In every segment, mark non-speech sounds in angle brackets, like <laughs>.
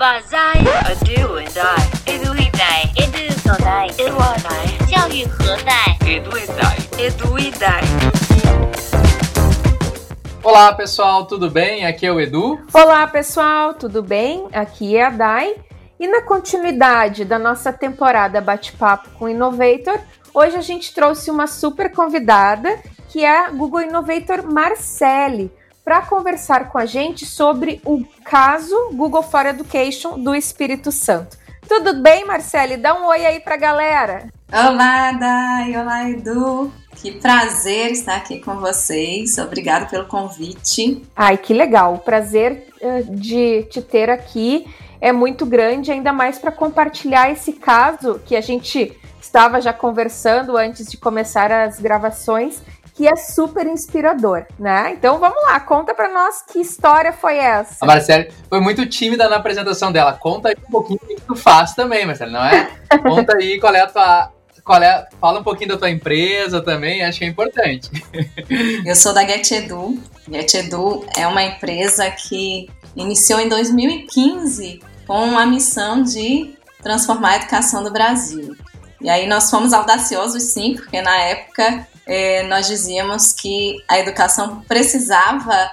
把在 a do and I edu e dai edu 所在 edu a dai 教育何在 edu e dai edu e dai Olá pessoal, tudo bem? Aqui é o Edu. Olá pessoal, tudo bem? Aqui é a Dai. E na continuidade da nossa temporada Bate-Papo com Innovator, hoje a gente trouxe uma super convidada, que é a Google Innovator Marcele, para conversar com a gente sobre o caso Google for Education do Espírito Santo. Tudo bem, Marcele? Dá um oi aí para a galera. Olá, Dai. Olá, Edu. Que prazer estar aqui com vocês. Obrigada pelo convite. Ai, que legal. O prazer uh, de te ter aqui é muito grande, ainda mais para compartilhar esse caso que a gente estava já conversando antes de começar as gravações que é super inspirador, né? Então vamos lá, conta para nós que história foi essa. A Marcele foi muito tímida na apresentação dela. Conta aí um pouquinho o que tu faz também, Marcele, não é? <laughs> Conta aí qual é a tua qual é, fala um pouquinho da tua empresa também, acho que é importante. <laughs> Eu sou da GetEdu. GetEdu é uma empresa que iniciou em 2015 com a missão de transformar a educação do Brasil. E aí nós fomos audaciosos sim, porque na época é, nós dizíamos que a educação precisava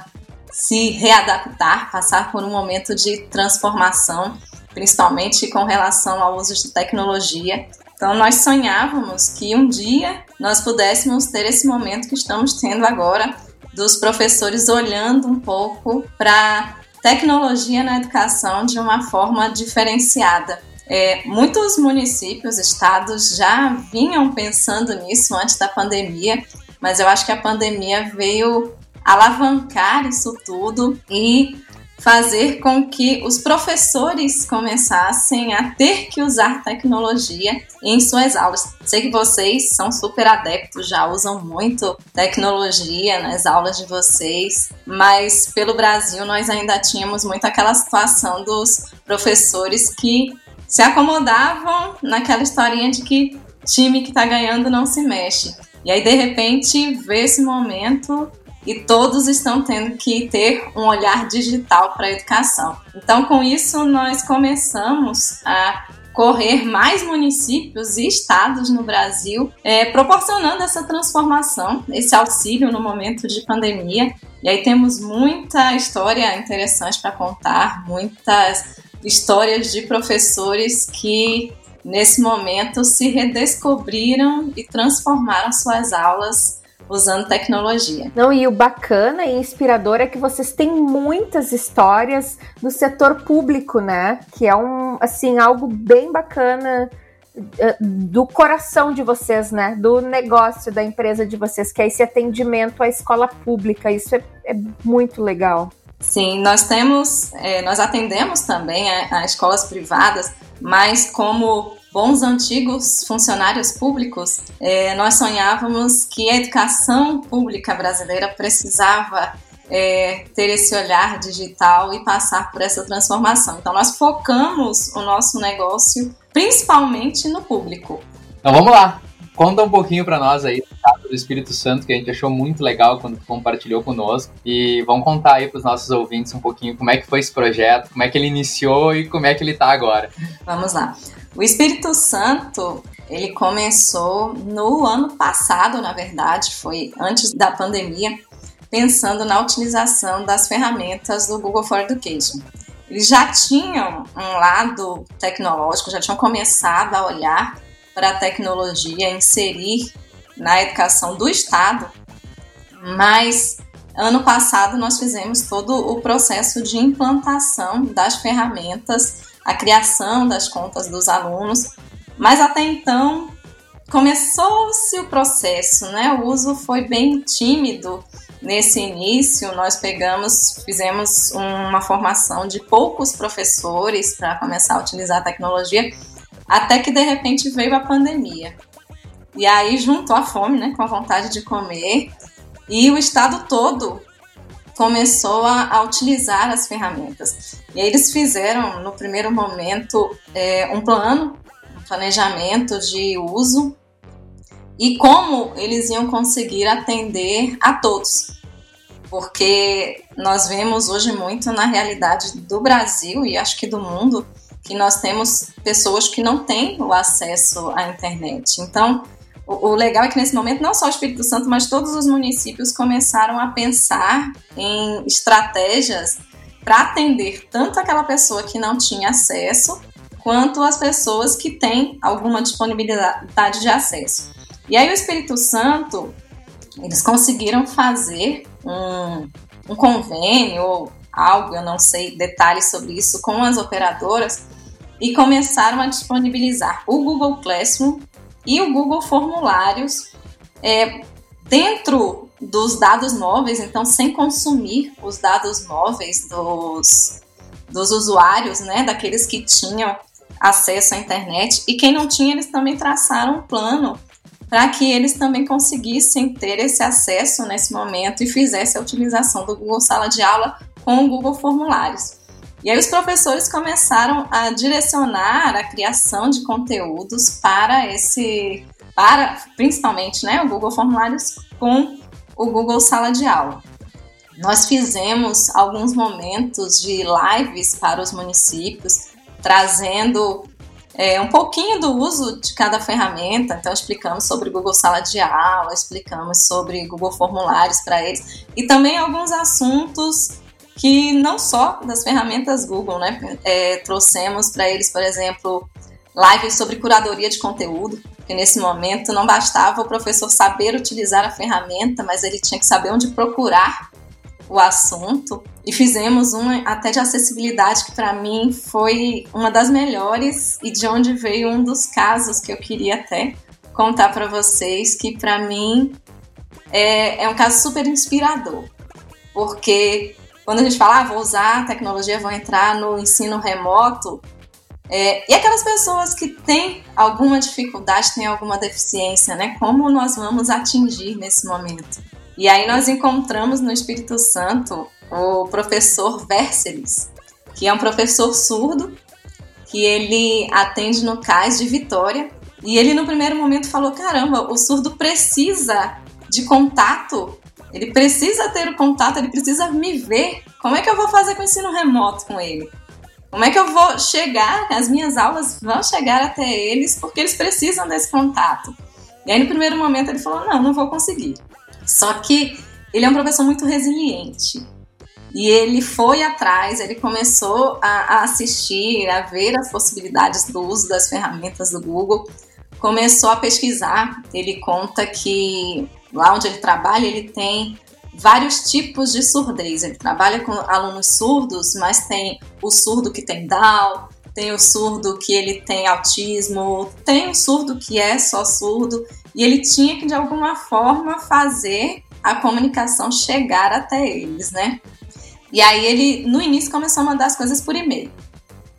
se readaptar, passar por um momento de transformação, principalmente com relação ao uso de tecnologia. Então, nós sonhávamos que um dia nós pudéssemos ter esse momento que estamos tendo agora, dos professores olhando um pouco para tecnologia na educação de uma forma diferenciada. É, muitos municípios, estados já vinham pensando nisso antes da pandemia, mas eu acho que a pandemia veio alavancar isso tudo e fazer com que os professores começassem a ter que usar tecnologia em suas aulas. Sei que vocês são super adeptos, já usam muito tecnologia nas aulas de vocês, mas pelo Brasil nós ainda tínhamos muito aquela situação dos professores que se acomodavam naquela historinha de que time que tá ganhando não se mexe. E aí, de repente, vê esse momento e todos estão tendo que ter um olhar digital para a educação. Então, com isso, nós começamos a correr mais municípios e estados no Brasil, é, proporcionando essa transformação, esse auxílio no momento de pandemia. E aí temos muita história interessante para contar, muitas histórias de professores que nesse momento se redescobriram e transformaram suas aulas usando tecnologia. Não, e o bacana e inspirador é que vocês têm muitas histórias do setor público, né? Que é um assim algo bem bacana eh, do coração de vocês, né? Do negócio da empresa de vocês, que é esse atendimento à escola pública. Isso é, é muito legal. Sim, nós temos, é, nós atendemos também a, a escolas privadas, mas como bons antigos funcionários públicos, é, nós sonhávamos que a educação pública brasileira precisava é, ter esse olhar digital e passar por essa transformação. Então, nós focamos o nosso negócio principalmente no público. Então, vamos lá. Conta um pouquinho para nós aí do Espírito Santo, que a gente achou muito legal quando compartilhou conosco. E vamos contar aí para os nossos ouvintes um pouquinho como é que foi esse projeto, como é que ele iniciou e como é que ele está agora. Vamos lá. O Espírito Santo, ele começou no ano passado, na verdade, foi antes da pandemia, pensando na utilização das ferramentas do Google for Education. Eles já tinham um lado tecnológico, já tinham começado a olhar para a tecnologia, inserir na educação do Estado, mas ano passado nós fizemos todo o processo de implantação das ferramentas, a criação das contas dos alunos, mas até então começou-se o processo, né? O uso foi bem tímido nesse início. Nós pegamos, fizemos uma formação de poucos professores para começar a utilizar a tecnologia até que de repente veio a pandemia. E aí juntou a fome, né, com a vontade de comer, e o estado todo começou a, a utilizar as ferramentas. E aí eles fizeram, no primeiro momento, é, um plano, um planejamento de uso e como eles iam conseguir atender a todos. porque nós vemos hoje muito na realidade do Brasil e acho que do mundo que nós temos pessoas que não têm o acesso à internet. Então, o, legal é que nesse momento não só o Espírito Santo, mas todos os municípios começaram a pensar em estratégias para atender tanto aquela pessoa que não tinha acesso, quanto as pessoas que têm alguma disponibilidade de acesso. E aí o Espírito Santo, eles conseguiram fazer um, um convênio algo, eu não sei detalhes sobre isso, com as operadoras e começaram a disponibilizar o Google Classroom e o Google Formulários é, dentro dos dados móveis, então sem consumir os dados móveis dos, dos usuários, né, daqueles que tinham acesso à internet. E quem não tinha, eles também traçaram um plano para que eles também conseguissem ter esse acesso nesse momento e fizesse a utilização do Google Sala de Aula com o Google Formulários. E aí os professores começaram a direcionar a criação de conteúdos para esse, para principalmente, né, o Google Formulários com o Google Sala de Aula. Nós fizemos alguns momentos de lives para os municípios, trazendo é, um pouquinho do uso de cada ferramenta. Então, explicamos sobre Google Sala de Aula, explicamos sobre Google Formulários para eles e também alguns assuntos que não só das ferramentas Google, né? É, trouxemos para eles, por exemplo, lives sobre curadoria de conteúdo, que nesse momento não bastava o professor saber utilizar a ferramenta, mas ele tinha que saber onde procurar o assunto e fizemos uma até de acessibilidade que para mim foi uma das melhores e de onde veio um dos casos que eu queria até contar para vocês que para mim é, é um caso super inspirador porque quando a gente fala, ah, vou usar a tecnologia, vou entrar no ensino remoto, é, e aquelas pessoas que têm alguma dificuldade, têm alguma deficiência, né? Como nós vamos atingir nesse momento? E aí nós encontramos no Espírito Santo o professor Verselis, que é um professor surdo, que ele atende no CAIS de Vitória. E ele no primeiro momento falou: caramba, o surdo precisa de contato ele precisa ter o contato, ele precisa me ver. Como é que eu vou fazer com o ensino remoto com ele? Como é que eu vou chegar? As minhas aulas vão chegar até eles porque eles precisam desse contato. E aí, no primeiro momento, ele falou: não, não vou conseguir. Só que ele é um professor muito resiliente. E ele foi atrás, ele começou a, a assistir, a ver as possibilidades do uso das ferramentas do Google, começou a pesquisar. Ele conta que lá onde ele trabalha, ele tem vários tipos de surdez. Ele trabalha com alunos surdos, mas tem o surdo que tem Down, tem o surdo que ele tem autismo, tem o surdo que é só surdo, e ele tinha que de alguma forma fazer a comunicação chegar até eles, né? E aí ele no início começou a mandar as coisas por e-mail.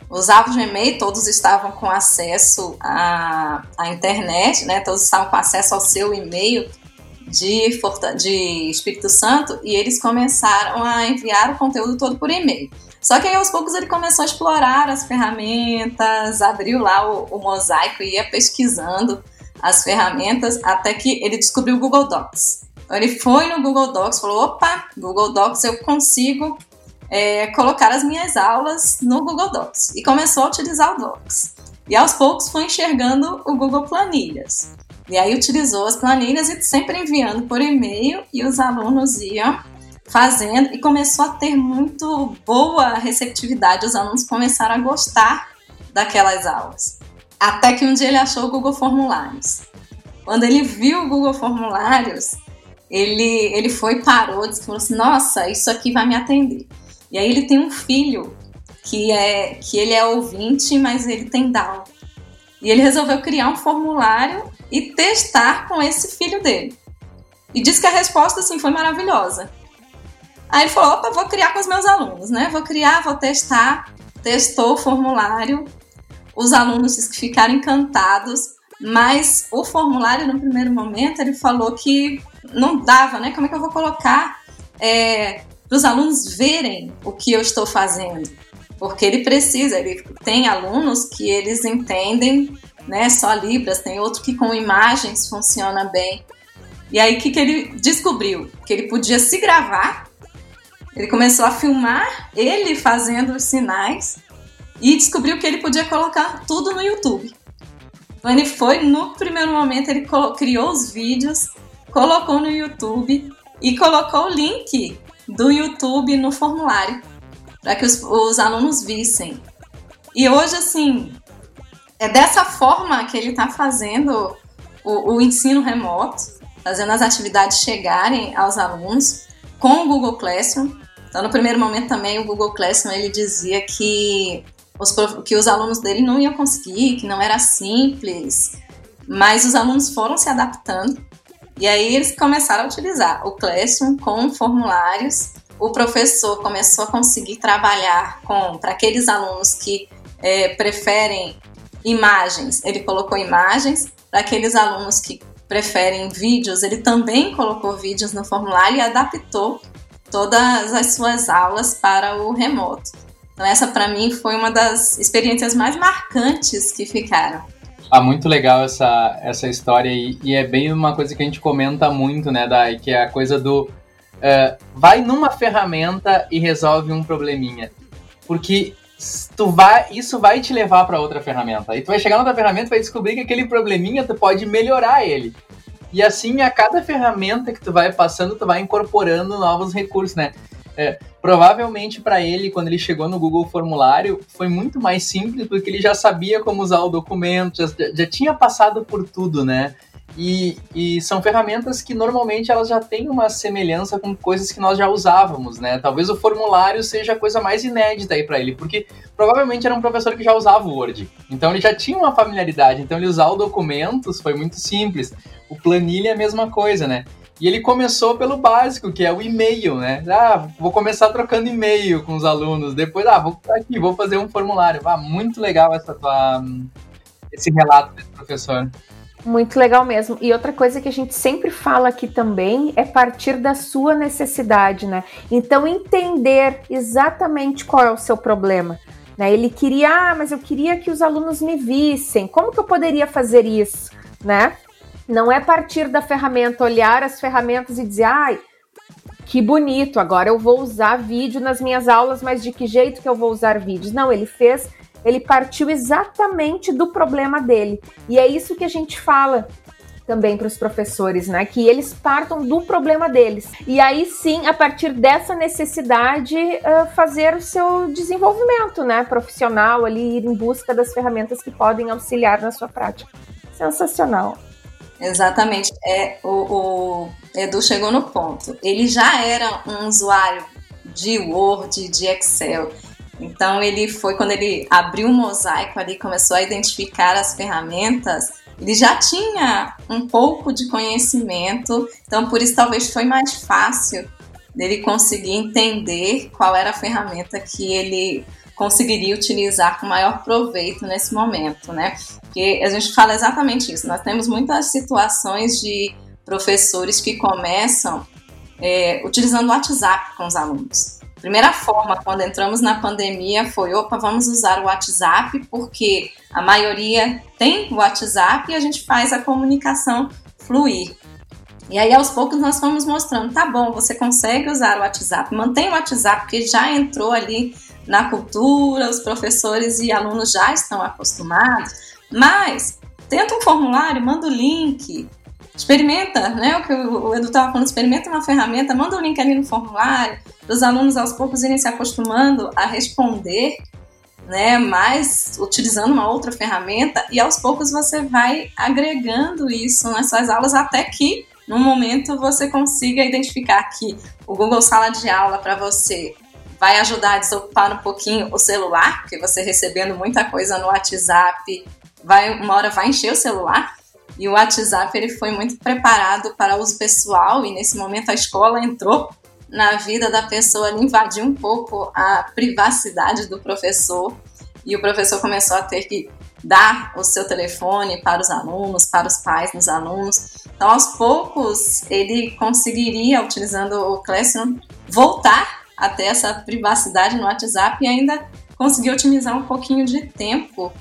Usava o e-mail, todos estavam com acesso à, à internet, né? Todos estavam com acesso ao seu e-mail de, de Espírito Santo e eles começaram a enviar o conteúdo todo por e-mail. Só que aí aos poucos ele começou a explorar as ferramentas, abriu lá o, o mosaico e ia pesquisando as ferramentas até que ele descobriu o Google Docs. Ele foi no Google Docs, falou: opa, Google Docs eu consigo é, colocar as minhas aulas no Google Docs e começou a utilizar o Docs. E aos poucos foi enxergando o Google Planilhas. E aí utilizou as planilhas e sempre enviando por e-mail e os alunos iam fazendo e começou a ter muito boa receptividade. Os alunos começaram a gostar daquelas aulas. Até que um dia ele achou o Google Formulários. Quando ele viu o Google Formulários, ele, ele foi, parou, disse, falou assim, nossa, isso aqui vai me atender. E aí ele tem um filho que é que ele é ouvinte, mas ele tem Down. E ele resolveu criar um formulário e testar com esse filho dele. E disse que a resposta assim foi maravilhosa. Aí ele falou: opa, vou criar com os meus alunos, né? Vou criar, vou testar. Testou o formulário. Os alunos que ficaram encantados, mas o formulário no primeiro momento ele falou que não dava, né? Como é que eu vou colocar é, para os alunos verem o que eu estou fazendo? Porque ele precisa, ele tem alunos que eles entendem né, só Libras, tem outro que com imagens funciona bem. E aí o que, que ele descobriu? Que ele podia se gravar Ele começou a filmar ele fazendo os sinais e descobriu que ele podia colocar tudo no YouTube. Ele foi, no primeiro momento, ele criou os vídeos, colocou no YouTube e colocou o link do YouTube no formulário para que os, os, alunos vissem. E hoje, assim, é dessa forma que ele está fazendo o, o ensino remoto, fazendo as atividades chegarem aos alunos com o Google Classroom. Então, no primeiro momento também, o Google Classroom ele dizia que os, que os alunos dele não iam conseguir, que não era simples, mas os alunos foram se adaptando e aí eles começaram a utilizar o Classroom com formulários. O professor começou a conseguir trabalhar com para aqueles alunos que é, preferem imagens, ele colocou imagens. Para aqueles alunos que preferem vídeos, ele também colocou vídeos no formulário e adaptou todas as suas aulas para o remoto. Então, essa para mim foi uma das experiências mais marcantes que ficaram. Ah, muito legal essa, essa história e, e é bem uma coisa que a gente comenta muito, né, Dai, que é a coisa do uh, vai numa ferramenta e resolve um probleminha. Porque tu vai, isso vai te levar para outra ferramenta. E tu vai chegar na outra ferramenta e vai descobrir que aquele probleminha tu pode melhorar ele. E assim, a cada ferramenta que tu vai passando, tu vai incorporando novos recursos, né? É, provavelmente para ele, quando ele chegou no Google Formulário, foi muito mais simples, porque ele já sabia como usar o documento, já, já tinha passado por tudo, né? E, e, são ferramentas que normalmente elas já têm uma semelhança com coisas que nós já usávamos, né? Talvez o formulário seja a coisa mais inédita aí para ele, porque provavelmente era um professor que já usava o Word. Então ele já tinha uma familiaridade, então ele usar o documentos foi muito simples. O planilha é a mesma coisa, né? E ele começou pelo básico, que é o e-mail, né? Ah, vou começar trocando e-mail com os alunos. Depois, ah, vou aqui, vou fazer um formulário. Ah, muito legal essa tua, esse relato desse professor. Muito legal mesmo. E outra coisa que a gente sempre fala aqui também é partir da sua necessidade, né? Então, entender exatamente qual é o seu problema. Né? Ele queria, ah, mas eu queria que os alunos me vissem. Como que eu poderia fazer isso, né? Não é partir da ferramenta, olhar as ferramentas e dizer, ai, que bonito, agora eu vou usar vídeo nas minhas aulas, mas de que jeito que eu vou usar vídeos? Não, ele fez, ele partiu exatamente do problema dele. E é isso que a gente fala também para os professores, né? Que eles partam do problema deles. E aí sim, a partir dessa necessidade, uh, fazer o seu desenvolvimento, né? Profissional ali, ir em busca das ferramentas que podem auxiliar na sua prática. Sensacional. Exatamente. É, o, o Edu chegou no ponto. Ele já era um usuário de Word, de Excel. Então ele foi quando ele abriu o mosaico ali, começou a identificar as ferramentas, ele já tinha um pouco de conhecimento, então por isso talvez foi mais fácil dele conseguir entender qual era a ferramenta que ele conseguiria utilizar com maior proveito nesse momento, né? Porque a gente fala exatamente isso. Nós temos muitas situações de professores que começam é, utilizando o WhatsApp com os alunos. Primeira forma, quando entramos na pandemia, foi: opa, vamos usar o WhatsApp, porque a maioria tem o WhatsApp e a gente faz a comunicação fluir. E aí, aos poucos, nós fomos mostrando: tá bom, você consegue usar o WhatsApp, mantém o WhatsApp, porque já entrou ali na cultura, os professores e alunos já estão acostumados, mas tenta um formulário, manda o link, experimenta, né? O que o Edu estava falando, experimenta uma ferramenta, manda o link ali no formulário, os alunos aos poucos irem se acostumando a responder, né? Mas utilizando uma outra ferramenta, e aos poucos você vai agregando isso nas suas aulas até que no momento você consiga identificar que o Google Sala de Aula para você vai ajudar a desocupar um pouquinho o celular, porque você recebendo muita coisa no WhatsApp, vai uma hora vai encher o celular. E o WhatsApp ele foi muito preparado para uso pessoal e nesse momento a escola entrou na vida da pessoa, invadiu um pouco a privacidade do professor e o professor começou a ter que dar o seu telefone para os alunos, para os pais dos alunos. Então, aos poucos, ele conseguiria, utilizando o Classroom, voltar até essa privacidade no WhatsApp e ainda conseguir otimizar um pouquinho de tempo,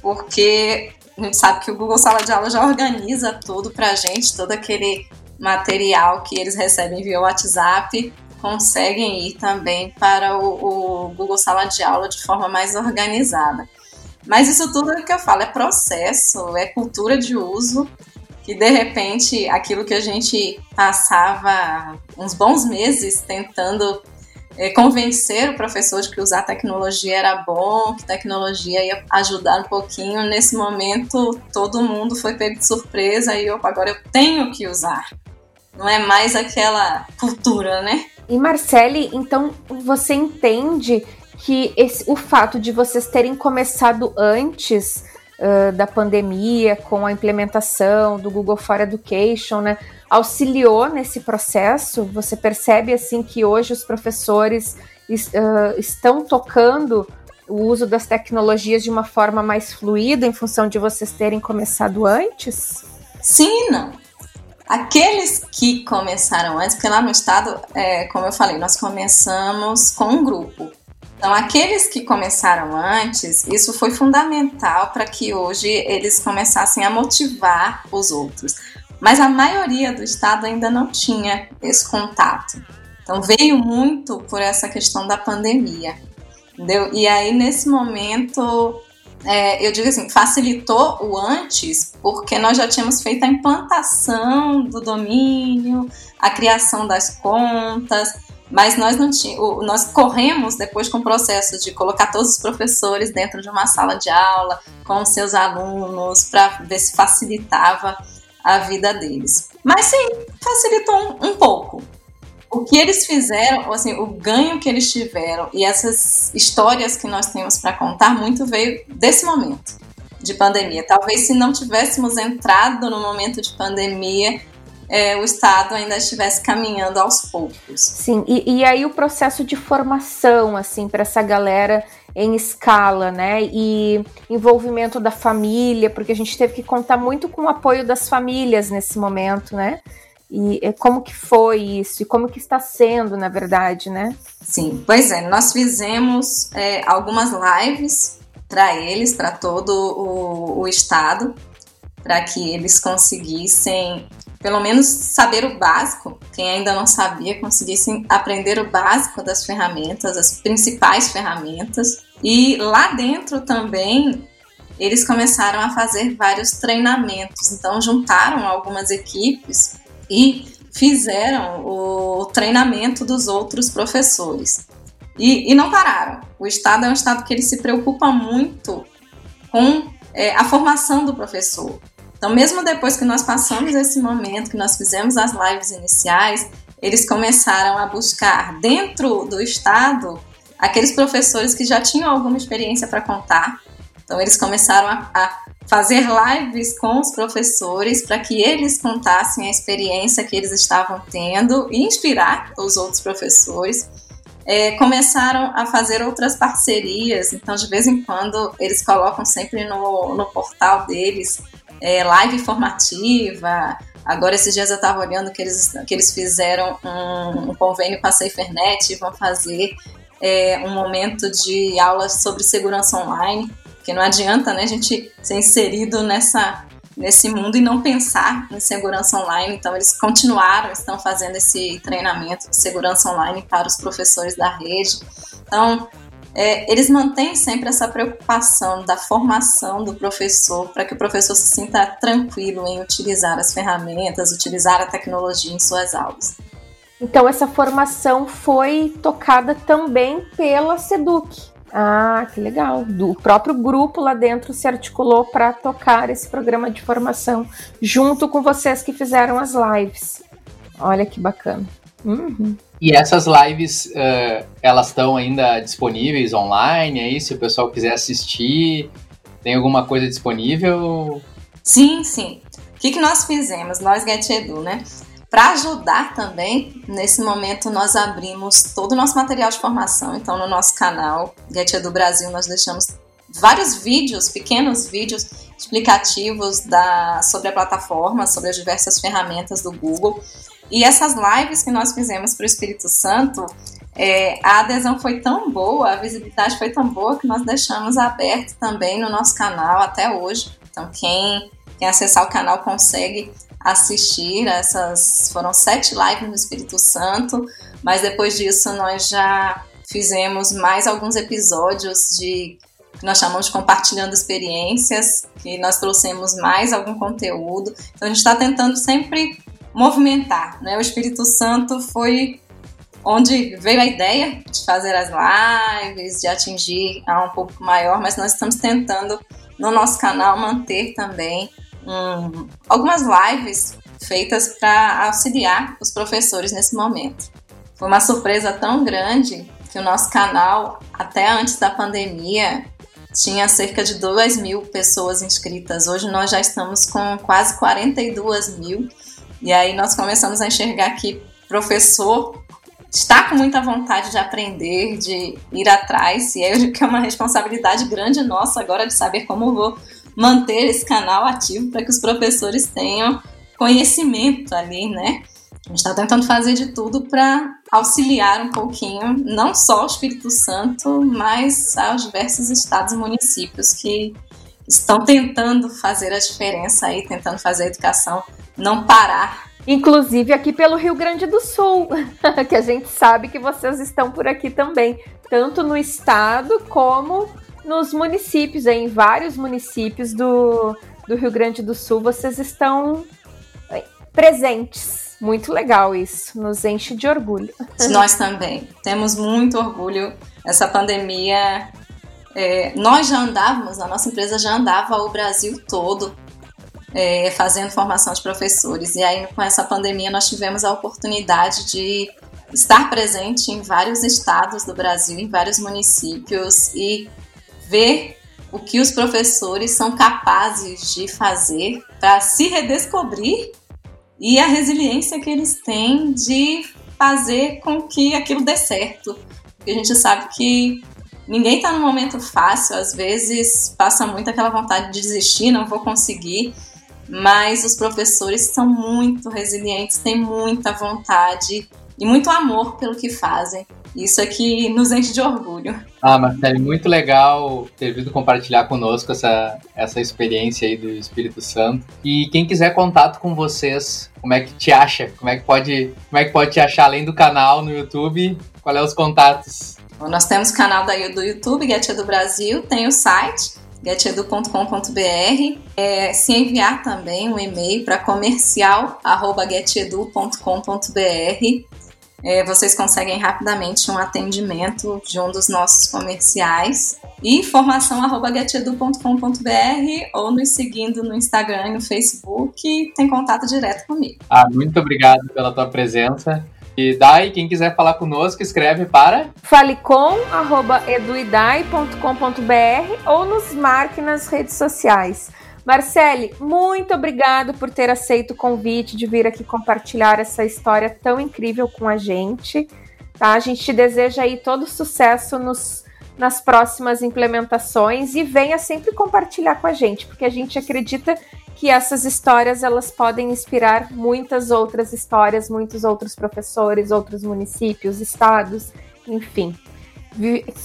porque a gente sabe que o Google Sala de Aula já organiza tudo para a gente, todo aquele material que eles recebem via WhatsApp, conseguem ir também para o, o Google Sala de Aula de forma mais organizada. Mas isso tudo é que eu falo é processo, é cultura de uso, que de repente aquilo que a gente passava uns bons meses tentando é, convencer o professor de que usar tecnologia era bom, que tecnologia ia ajudar um pouquinho. Nesse momento, todo mundo foi pego de surpresa e opa, agora eu tenho que usar. Não é mais aquela cultura, né? E Marcele, então você entende que esse, o fato de vocês terem começado antes uh, da pandemia, com a implementação do Google for Education, né, auxiliou nesse processo? Você percebe assim que hoje os professores uh, estão tocando o uso das tecnologias de uma forma mais fluida em função de vocês terem começado antes? Sim, não. Aqueles que começaram antes, porque lá no estado, é, como eu falei, nós começamos com um grupo. Então, aqueles que começaram antes, isso foi fundamental para que hoje eles começassem a motivar os outros. Mas a maioria do estado ainda não tinha esse contato. Então, veio muito por essa questão da pandemia. Entendeu? E aí, nesse momento, é, eu digo assim, facilitou o antes, porque nós já tínhamos feito a implantação do domínio, a criação das contas, mas nós não tínhamos, nós corremos depois com o processo de colocar todos os professores dentro de uma sala de aula com seus alunos para ver se facilitava a vida deles. Mas sim, facilitou um, um pouco. O que eles fizeram, assim, o ganho que eles tiveram e essas histórias que nós temos para contar muito veio desse momento de pandemia. Talvez se não tivéssemos entrado no momento de pandemia, é, o Estado ainda estivesse caminhando aos poucos. Sim, e, e aí o processo de formação, assim, para essa galera em escala, né? E envolvimento da família, porque a gente teve que contar muito com o apoio das famílias nesse momento, né? E como que foi isso? E como que está sendo, na verdade, né? Sim, pois é, nós fizemos é, algumas lives para eles, para todo o, o estado, para que eles conseguissem pelo menos saber o básico, quem ainda não sabia, conseguissem aprender o básico das ferramentas, as principais ferramentas. E lá dentro também eles começaram a fazer vários treinamentos. Então juntaram algumas equipes e fizeram o treinamento dos outros professores. E, e não pararam. O Estado é um Estado que ele se preocupa muito com é, a formação do professor. Então, mesmo depois que nós passamos esse momento, que nós fizemos as lives iniciais, eles começaram a buscar dentro do estado aqueles professores que já tinham alguma experiência para contar. Então, eles começaram a, a fazer lives com os professores para que eles contassem a experiência que eles estavam tendo e inspirar os outros professores. É, começaram a fazer outras parcerias, então de vez em quando eles colocam sempre no, no portal deles é, live informativa. Agora, esses dias eu estava olhando que eles, que eles fizeram um, um convênio com a SaferNet e vão fazer é, um momento de aulas sobre segurança online, porque não adianta né, a gente ser inserido nessa, nesse mundo e não pensar em segurança online. Então, eles continuaram, estão fazendo esse treinamento de segurança online para os professores da rede. Então, é, eles mantêm sempre essa preocupação da formação do professor, para que o professor se sinta tranquilo em utilizar as ferramentas, utilizar a tecnologia em suas aulas. Então, essa formação foi tocada também pela SEDUC. Ah, que legal. Do próprio grupo lá dentro se articulou para tocar esse programa de formação junto com vocês que fizeram as lives. Olha que bacana. Uhum. E essas lives, uh, elas estão ainda disponíveis online aí, se o pessoal quiser assistir, tem alguma coisa disponível? Sim, sim. O que, que nós fizemos, nós GetEdu, né? Para ajudar também, nesse momento nós abrimos todo o nosso material de formação, então no nosso canal GetEdu Brasil nós deixamos vários vídeos, pequenos vídeos explicativos da, sobre a plataforma, sobre as diversas ferramentas do Google. E essas lives que nós fizemos para o Espírito Santo, é, a adesão foi tão boa, a visibilidade foi tão boa que nós deixamos aberto também no nosso canal até hoje. Então, quem, quem acessar o canal consegue assistir. Essas foram sete lives no Espírito Santo, mas depois disso nós já fizemos mais alguns episódios de que nós chamamos de compartilhando experiências, que nós trouxemos mais algum conteúdo. Então a gente está tentando sempre movimentar, né? O Espírito Santo foi onde veio a ideia de fazer as lives, de atingir a um público maior, mas nós estamos tentando no nosso canal manter também um, algumas lives feitas para auxiliar os professores nesse momento. Foi uma surpresa tão grande que o nosso canal, até antes da pandemia, tinha cerca de 2 mil pessoas inscritas. Hoje nós já estamos com quase 42 mil. E aí nós começamos a enxergar que professor está com muita vontade de aprender, de ir atrás. E aí eu <laughs> que é uma responsabilidade grande nossa agora de saber como vou manter esse canal ativo para que os professores tenham conhecimento ali, né? A gente está tentando fazer de tudo para auxiliar um pouquinho, não só o Espírito Santo, mas aos diversos estados e municípios que estão tentando fazer a diferença aí, tentando fazer a educação não parar. Inclusive aqui pelo Rio Grande do Sul, <laughs> que a gente sabe que vocês estão por aqui também, tanto no estado como nos municípios, em vários municípios do, do Rio Grande do Sul, vocês estão presentes. Muito legal isso, nos enche de orgulho. Nós também temos muito orgulho. Essa pandemia, é, nós já andávamos, a nossa empresa já andava o Brasil todo é, fazendo formação de professores. E aí, com essa pandemia, nós tivemos a oportunidade de estar presente em vários estados do Brasil, em vários municípios e ver o que os professores são capazes de fazer para se redescobrir e a resiliência que eles têm de fazer com que aquilo dê certo. Porque a gente sabe que ninguém está num momento fácil, às vezes passa muito aquela vontade de desistir, não vou conseguir, mas os professores são muito resilientes, têm muita vontade e muito amor pelo que fazem. Isso é que nos enche de orgulho. Ah, Marcelo, muito legal ter vindo compartilhar conosco essa, essa experiência aí do Espírito Santo. E quem quiser contato com vocês, como é que te acha? Como é que pode, como é que pode te achar além do canal no YouTube? Qual é os contatos? Nós temos o canal da, do YouTube, Get do Brasil, tem o site getedu.com.br. É, se enviar também um e-mail para comercial@getedu.com.br é, vocês conseguem rapidamente um atendimento de um dos nossos comerciais. E informação.getedu.com.br ou nos seguindo no Instagram e no Facebook, tem contato direto comigo. Ah, muito obrigado pela tua presença. E Dai, quem quiser falar conosco, escreve para falecom.eduidai.com.br ou nos marque nas redes sociais. Marcele, muito obrigado por ter aceito o convite de vir aqui compartilhar essa história tão incrível com a gente. Tá? A gente te deseja aí todo sucesso nos, nas próximas implementações e venha sempre compartilhar com a gente, porque a gente acredita que essas histórias elas podem inspirar muitas outras histórias, muitos outros professores, outros municípios, estados, enfim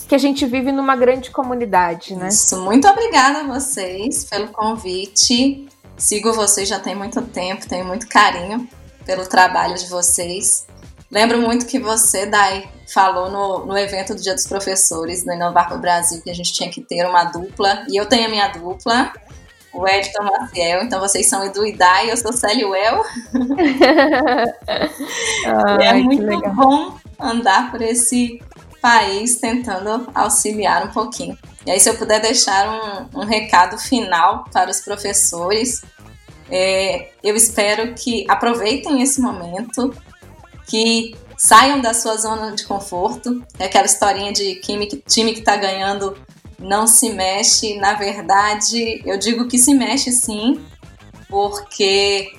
que a gente vive numa grande comunidade, né? Isso, muito obrigada a vocês pelo convite. Sigo vocês já tem muito tempo, tenho muito carinho pelo trabalho de vocês. Lembro muito que você, Dai, falou no, no evento do Dia dos Professores no Inovar para o Brasil que a gente tinha que ter uma dupla. E eu tenho a minha dupla, o Edson Maciel. Então vocês são Edu e eu sou Célia Well. <laughs> é muito bom andar por esse país tentando auxiliar um pouquinho. E aí, se eu puder deixar um, um recado final para os professores, é, eu espero que aproveitem esse momento, que saiam da sua zona de conforto. É aquela historinha de time que está ganhando não se mexe. Na verdade, eu digo que se mexe sim, porque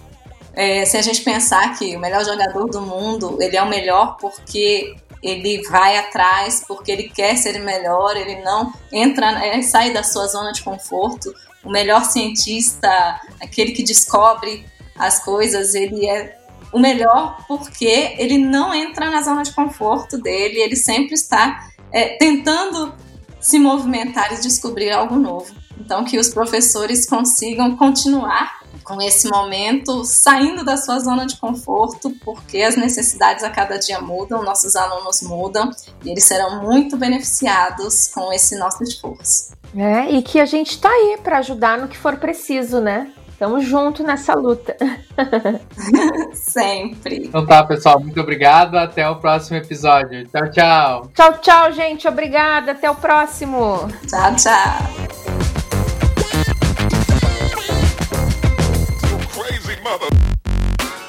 é, se a gente pensar que o melhor jogador do mundo ele é o melhor porque ele vai atrás porque ele quer ser melhor, ele não entra, ele sai da sua zona de conforto. O melhor cientista, aquele que descobre as coisas, ele é o melhor porque ele não entra na zona de conforto dele, ele sempre está é, tentando se movimentar e descobrir algo novo. Então, que os professores consigam continuar com esse momento, saindo da sua zona de conforto, porque as necessidades a cada dia mudam, nossos alunos mudam e eles serão muito beneficiados com esse nosso esforço. É, e que a gente está aí para ajudar no que for preciso, né? Tamo junto nessa luta. <laughs> Sempre. Então tá, pessoal, muito obrigado. Até o próximo episódio. Tchau, tchau. Tchau, tchau, gente. Obrigada. Até o próximo. Tchau, tchau.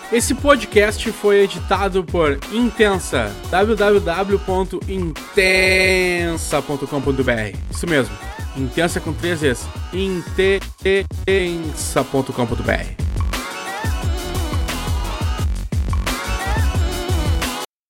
Esse podcast foi editado por Intensa, www.intensa.com.br. Isso mesmo, Intensa com três vezes. Intensa.com.br.